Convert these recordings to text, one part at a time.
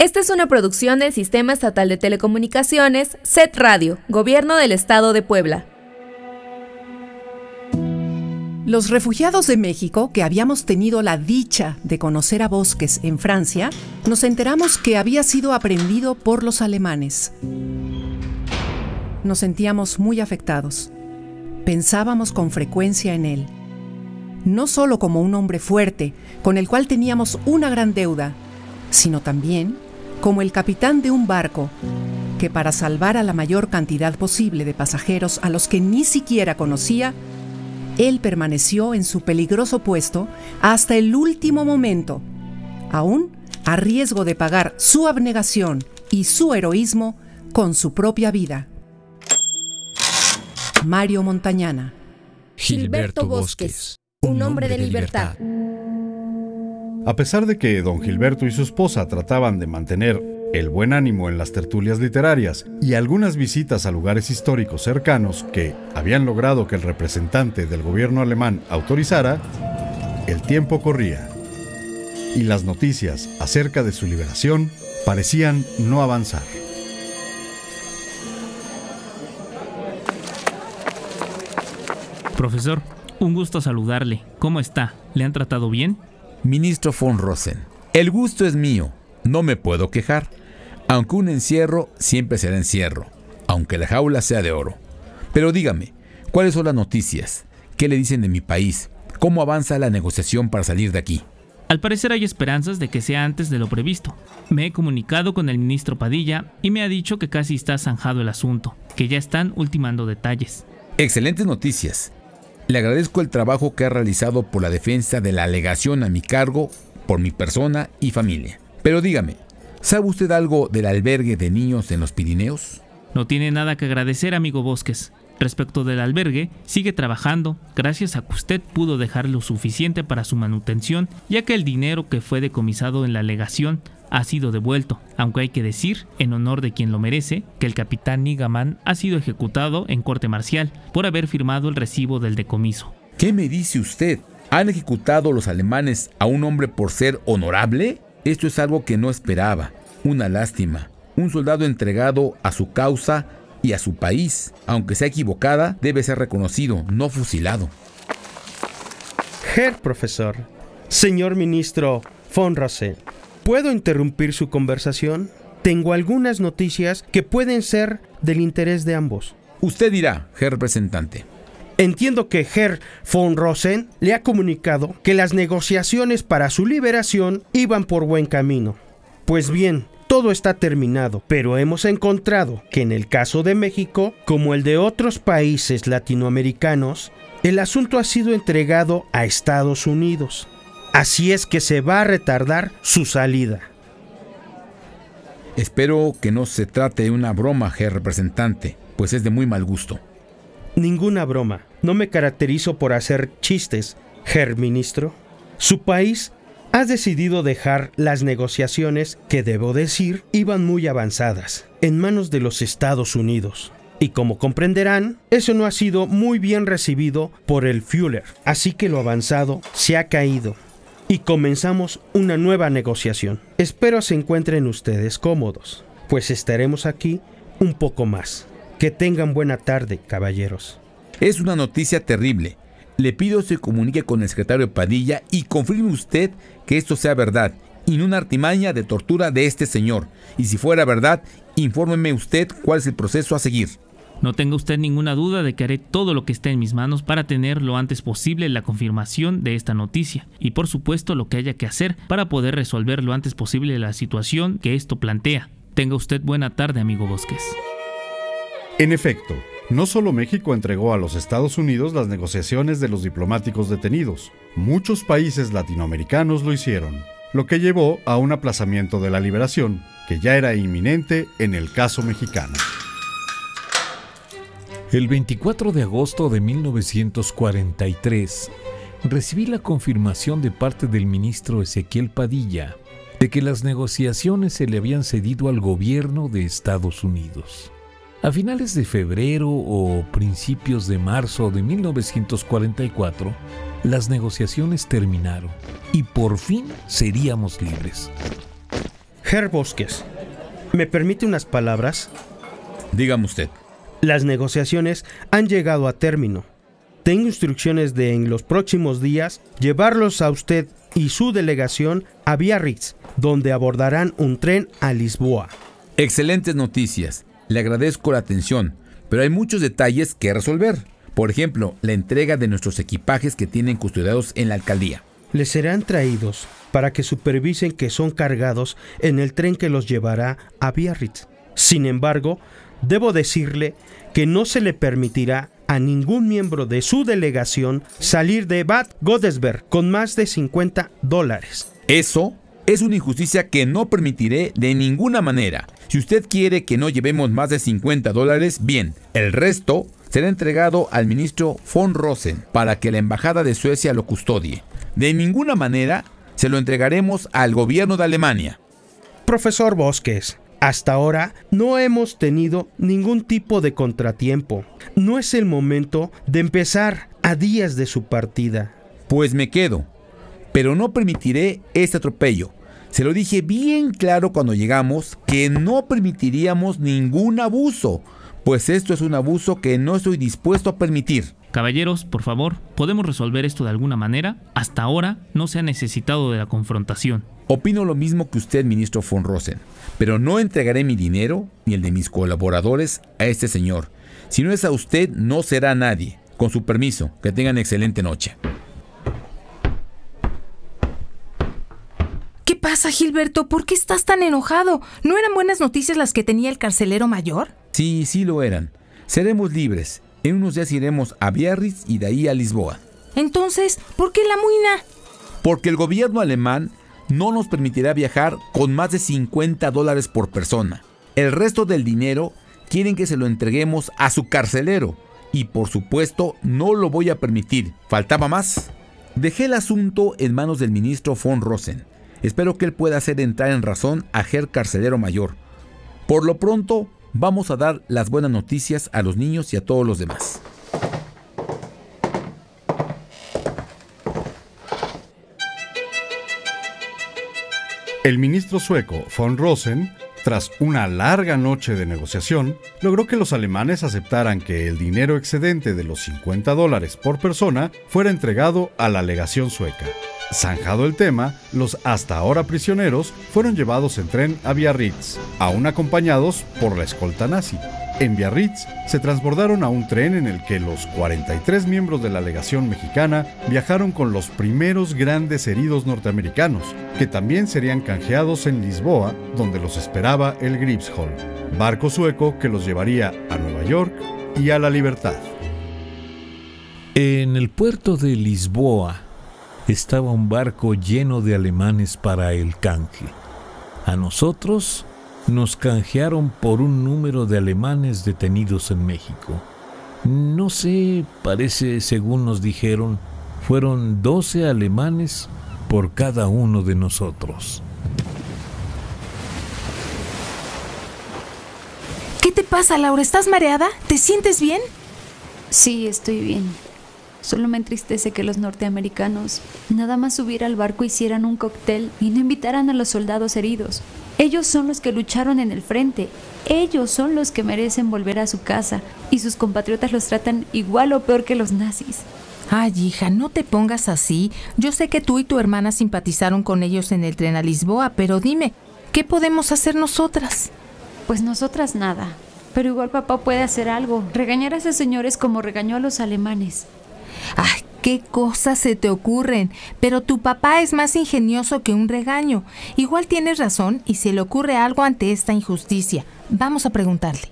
Esta es una producción del Sistema Estatal de Telecomunicaciones, SET Radio, Gobierno del Estado de Puebla. Los refugiados de México, que habíamos tenido la dicha de conocer a Bosques en Francia, nos enteramos que había sido aprendido por los alemanes. Nos sentíamos muy afectados. Pensábamos con frecuencia en él. No solo como un hombre fuerte, con el cual teníamos una gran deuda, sino también como el capitán de un barco que para salvar a la mayor cantidad posible de pasajeros a los que ni siquiera conocía, él permaneció en su peligroso puesto hasta el último momento, aún a riesgo de pagar su abnegación y su heroísmo con su propia vida. Mario Montañana. Gilberto Bosques, un hombre de libertad. A pesar de que don Gilberto y su esposa trataban de mantener el buen ánimo en las tertulias literarias y algunas visitas a lugares históricos cercanos que habían logrado que el representante del gobierno alemán autorizara, el tiempo corría y las noticias acerca de su liberación parecían no avanzar. Profesor, un gusto saludarle. ¿Cómo está? ¿Le han tratado bien? Ministro von Rosen, el gusto es mío, no me puedo quejar. Aunque un encierro siempre será encierro, aunque la jaula sea de oro. Pero dígame, ¿cuáles son las noticias? ¿Qué le dicen de mi país? ¿Cómo avanza la negociación para salir de aquí? Al parecer hay esperanzas de que sea antes de lo previsto. Me he comunicado con el ministro Padilla y me ha dicho que casi está zanjado el asunto, que ya están ultimando detalles. Excelentes noticias. Le agradezco el trabajo que ha realizado por la defensa de la alegación a mi cargo por mi persona y familia. Pero dígame, ¿sabe usted algo del albergue de niños en los Pirineos? No tiene nada que agradecer, amigo Bosques. Respecto del albergue, sigue trabajando, gracias a que usted pudo dejar lo suficiente para su manutención, ya que el dinero que fue decomisado en la alegación ha sido devuelto, aunque hay que decir, en honor de quien lo merece, que el capitán Nigaman ha sido ejecutado en corte marcial por haber firmado el recibo del decomiso. ¿Qué me dice usted? ¿Han ejecutado los alemanes a un hombre por ser honorable? Esto es algo que no esperaba. Una lástima. Un soldado entregado a su causa y a su país, aunque sea equivocada, debe ser reconocido, no fusilado. Herr Profesor, señor ministro von Rossel, ¿puedo interrumpir su conversación? Tengo algunas noticias que pueden ser del interés de ambos. Usted dirá, Herr representante. Entiendo que Herr von Rosen le ha comunicado que las negociaciones para su liberación iban por buen camino. Pues bien, todo está terminado, pero hemos encontrado que en el caso de México, como el de otros países latinoamericanos, el asunto ha sido entregado a Estados Unidos. Así es que se va a retardar su salida. Espero que no se trate de una broma, Herr representante, pues es de muy mal gusto. Ninguna broma. No me caracterizo por hacer chistes, Herr ministro. Su país ha decidido dejar las negociaciones que, debo decir, iban muy avanzadas, en manos de los Estados Unidos. Y como comprenderán, eso no ha sido muy bien recibido por el Führer, así que lo avanzado se ha caído y comenzamos una nueva negociación. Espero se encuentren ustedes cómodos, pues estaremos aquí un poco más. Que tengan buena tarde, caballeros. Es una noticia terrible. Le pido se comunique con el secretario Padilla y confirme usted que esto sea verdad y no una artimaña de tortura de este señor. Y si fuera verdad, infórmeme usted cuál es el proceso a seguir. No tenga usted ninguna duda de que haré todo lo que esté en mis manos para tener lo antes posible la confirmación de esta noticia y por supuesto lo que haya que hacer para poder resolver lo antes posible la situación que esto plantea. Tenga usted buena tarde, amigo Bosques. En efecto, no solo México entregó a los Estados Unidos las negociaciones de los diplomáticos detenidos, muchos países latinoamericanos lo hicieron, lo que llevó a un aplazamiento de la liberación, que ya era inminente en el caso mexicano. El 24 de agosto de 1943, recibí la confirmación de parte del ministro Ezequiel Padilla de que las negociaciones se le habían cedido al gobierno de Estados Unidos. A finales de febrero o principios de marzo de 1944, las negociaciones terminaron y por fin seríamos libres. Herr Bosques, ¿me permite unas palabras? Dígame usted. Las negociaciones han llegado a término. Tengo instrucciones de en los próximos días llevarlos a usted y su delegación a Biarritz, donde abordarán un tren a Lisboa. Excelentes noticias. Le agradezco la atención, pero hay muchos detalles que resolver. Por ejemplo, la entrega de nuestros equipajes que tienen custodiados en la alcaldía. Les serán traídos para que supervisen que son cargados en el tren que los llevará a Biarritz. Sin embargo, debo decirle que no se le permitirá a ningún miembro de su delegación salir de Bad Godesberg con más de 50 dólares. Eso es una injusticia que no permitiré de ninguna manera. Si usted quiere que no llevemos más de 50 dólares, bien, el resto será entregado al ministro von Rosen para que la embajada de Suecia lo custodie. De ninguna manera se lo entregaremos al gobierno de Alemania. Profesor Bosques, hasta ahora no hemos tenido ningún tipo de contratiempo. No es el momento de empezar a días de su partida. Pues me quedo, pero no permitiré este atropello. Se lo dije bien claro cuando llegamos que no permitiríamos ningún abuso, pues esto es un abuso que no estoy dispuesto a permitir. Caballeros, por favor, ¿podemos resolver esto de alguna manera? Hasta ahora no se ha necesitado de la confrontación. Opino lo mismo que usted, ministro von Rosen, pero no entregaré mi dinero ni el de mis colaboradores a este señor. Si no es a usted, no será a nadie. Con su permiso, que tengan excelente noche. ¿Qué pasa, Gilberto? ¿Por qué estás tan enojado? ¿No eran buenas noticias las que tenía el carcelero mayor? Sí, sí lo eran. Seremos libres. En unos días iremos a Biarritz y de ahí a Lisboa. Entonces, ¿por qué la muina? Porque el gobierno alemán no nos permitirá viajar con más de 50 dólares por persona. El resto del dinero quieren que se lo entreguemos a su carcelero. Y por supuesto no lo voy a permitir. ¿Faltaba más? Dejé el asunto en manos del ministro von Rosen. Espero que él pueda hacer entrar en razón a Ger Carcelero Mayor. Por lo pronto, vamos a dar las buenas noticias a los niños y a todos los demás. El ministro sueco von Rosen, tras una larga noche de negociación, logró que los alemanes aceptaran que el dinero excedente de los 50 dólares por persona fuera entregado a la legación sueca. Zanjado el tema, los hasta ahora prisioneros fueron llevados en tren a Biarritz, aún acompañados por la escolta nazi. En Biarritz se transbordaron a un tren en el que los 43 miembros de la legación mexicana viajaron con los primeros grandes heridos norteamericanos, que también serían canjeados en Lisboa, donde los esperaba el Gripshall, barco sueco que los llevaría a Nueva York y a la libertad. En el puerto de Lisboa estaba un barco lleno de alemanes para el canje. A nosotros nos canjearon por un número de alemanes detenidos en México. No sé, parece, según nos dijeron, fueron 12 alemanes por cada uno de nosotros. ¿Qué te pasa, Laura? ¿Estás mareada? ¿Te sientes bien? Sí, estoy bien. Solo me entristece que los norteamericanos nada más subir al barco hicieran un cóctel y no invitaran a los soldados heridos. Ellos son los que lucharon en el frente. Ellos son los que merecen volver a su casa y sus compatriotas los tratan igual o peor que los nazis. Ay, hija, no te pongas así. Yo sé que tú y tu hermana simpatizaron con ellos en el tren a Lisboa, pero dime, ¿qué podemos hacer nosotras? Pues nosotras nada. Pero igual papá puede hacer algo. Regañar a esos señores como regañó a los alemanes. Ay, qué cosas se te ocurren. Pero tu papá es más ingenioso que un regaño. Igual tienes razón y se le ocurre algo ante esta injusticia. Vamos a preguntarle.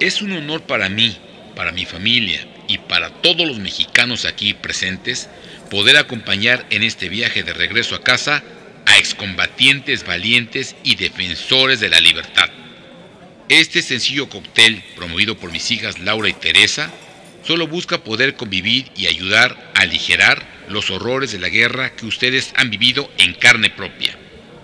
Es un honor para mí, para mi familia y para todos los mexicanos aquí presentes poder acompañar en este viaje de regreso a casa a excombatientes valientes y defensores de la libertad. Este sencillo cóctel, promovido por mis hijas Laura y Teresa, solo busca poder convivir y ayudar a aligerar los horrores de la guerra que ustedes han vivido en carne propia.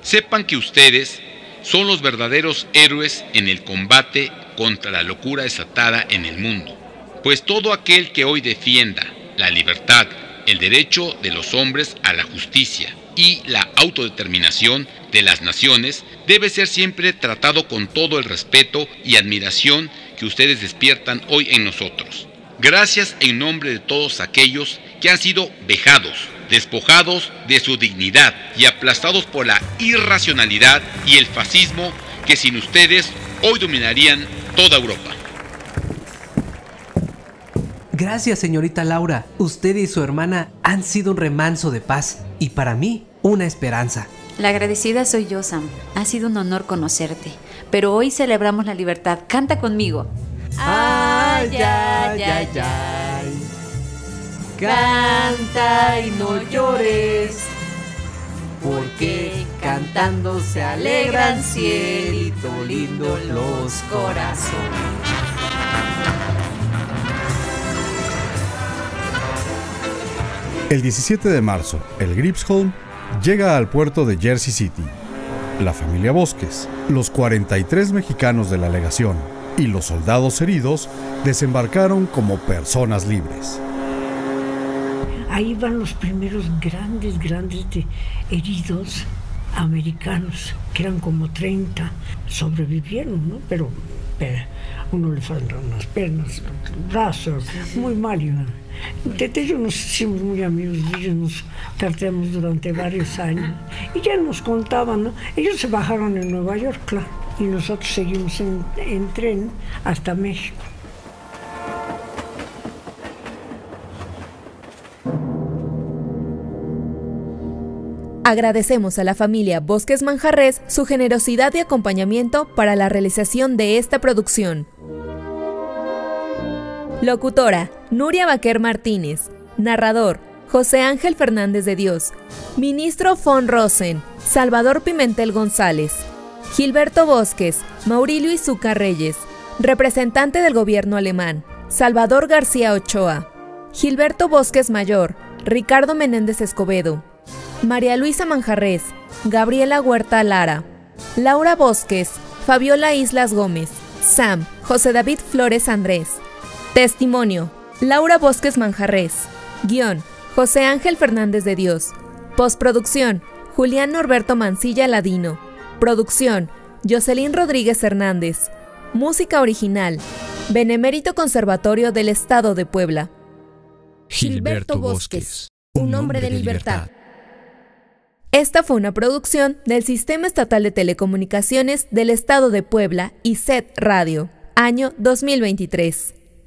Sepan que ustedes son los verdaderos héroes en el combate contra la locura desatada en el mundo, pues todo aquel que hoy defienda la libertad, el derecho de los hombres a la justicia y la autodeterminación de las naciones debe ser siempre tratado con todo el respeto y admiración que ustedes despiertan hoy en nosotros. Gracias en nombre de todos aquellos que han sido vejados, despojados de su dignidad y aplastados por la irracionalidad y el fascismo que sin ustedes hoy dominarían toda Europa. Gracias, señorita Laura. Usted y su hermana han sido un remanso de paz y para mí una esperanza. La agradecida soy yo, Sam. Ha sido un honor conocerte. Pero hoy celebramos la libertad. Canta conmigo. Ay, ay, ay, ay. Canta y no llores. Porque cantando se alegran cielito lindo los corazones. El 17 de marzo, el Gripsholm llega al puerto de Jersey City. La familia Bosques, los 43 mexicanos de la legación y los soldados heridos desembarcaron como personas libres. Ahí van los primeros grandes, grandes heridos americanos, que eran como 30, sobrevivieron, ¿no? Pero, uno le faltan las piernas, los brazos, muy mal. Desde ellos nos hicimos muy amigos, ellos nos tratamos durante varios años y ya nos contaban, ¿no? Ellos se bajaron en Nueva York, claro, y nosotros seguimos en, en tren hasta México. Agradecemos a la familia Bosques Manjarres su generosidad y acompañamiento para la realización de esta producción. Locutora, Nuria Baquer Martínez. Narrador, José Ángel Fernández de Dios. Ministro Von Rosen, Salvador Pimentel González. Gilberto Bosques, Maurilio Izuca Reyes. Representante del gobierno alemán, Salvador García Ochoa. Gilberto Bosques Mayor, Ricardo Menéndez Escobedo. María Luisa Manjarres, Gabriela Huerta Lara. Laura Bosques, Fabiola Islas Gómez. Sam, José David Flores Andrés. Testimonio, Laura Bosques Manjarres. Guión, José Ángel Fernández de Dios. Postproducción, Julián Norberto Mancilla Ladino. Producción, Jocelyn Rodríguez Hernández. Música original, Benemérito Conservatorio del Estado de Puebla. Gilberto Bosques, un hombre de libertad. Esta fue una producción del Sistema Estatal de Telecomunicaciones del Estado de Puebla y SET Radio, año 2023.